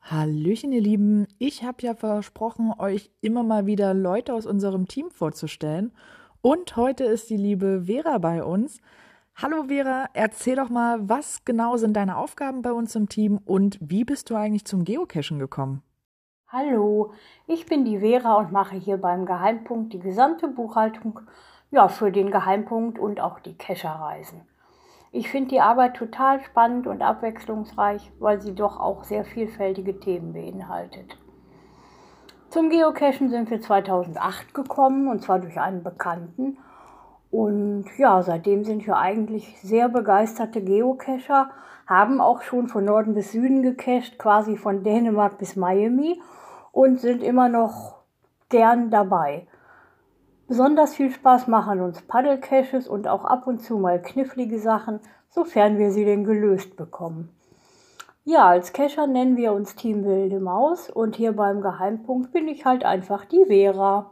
Hallöchen, ihr Lieben. Ich habe ja versprochen, euch immer mal wieder Leute aus unserem Team vorzustellen. Und heute ist die liebe Vera bei uns. Hallo Vera, erzähl doch mal, was genau sind deine Aufgaben bei uns im Team und wie bist du eigentlich zum Geocachen gekommen? Hallo, ich bin die Vera und mache hier beim Geheimpunkt die gesamte Buchhaltung ja, für den Geheimpunkt und auch die Cacherreisen. Ich finde die Arbeit total spannend und abwechslungsreich, weil sie doch auch sehr vielfältige Themen beinhaltet. Zum Geocachen sind wir 2008 gekommen und zwar durch einen Bekannten. Und ja, seitdem sind wir eigentlich sehr begeisterte Geocacher, haben auch schon von Norden bis Süden gecached, quasi von Dänemark bis Miami und sind immer noch gern dabei. Besonders viel Spaß machen uns Paddelcaches und auch ab und zu mal knifflige Sachen, sofern wir sie denn gelöst bekommen. Ja, als Cacher nennen wir uns Team Wilde Maus und hier beim Geheimpunkt bin ich halt einfach die Vera.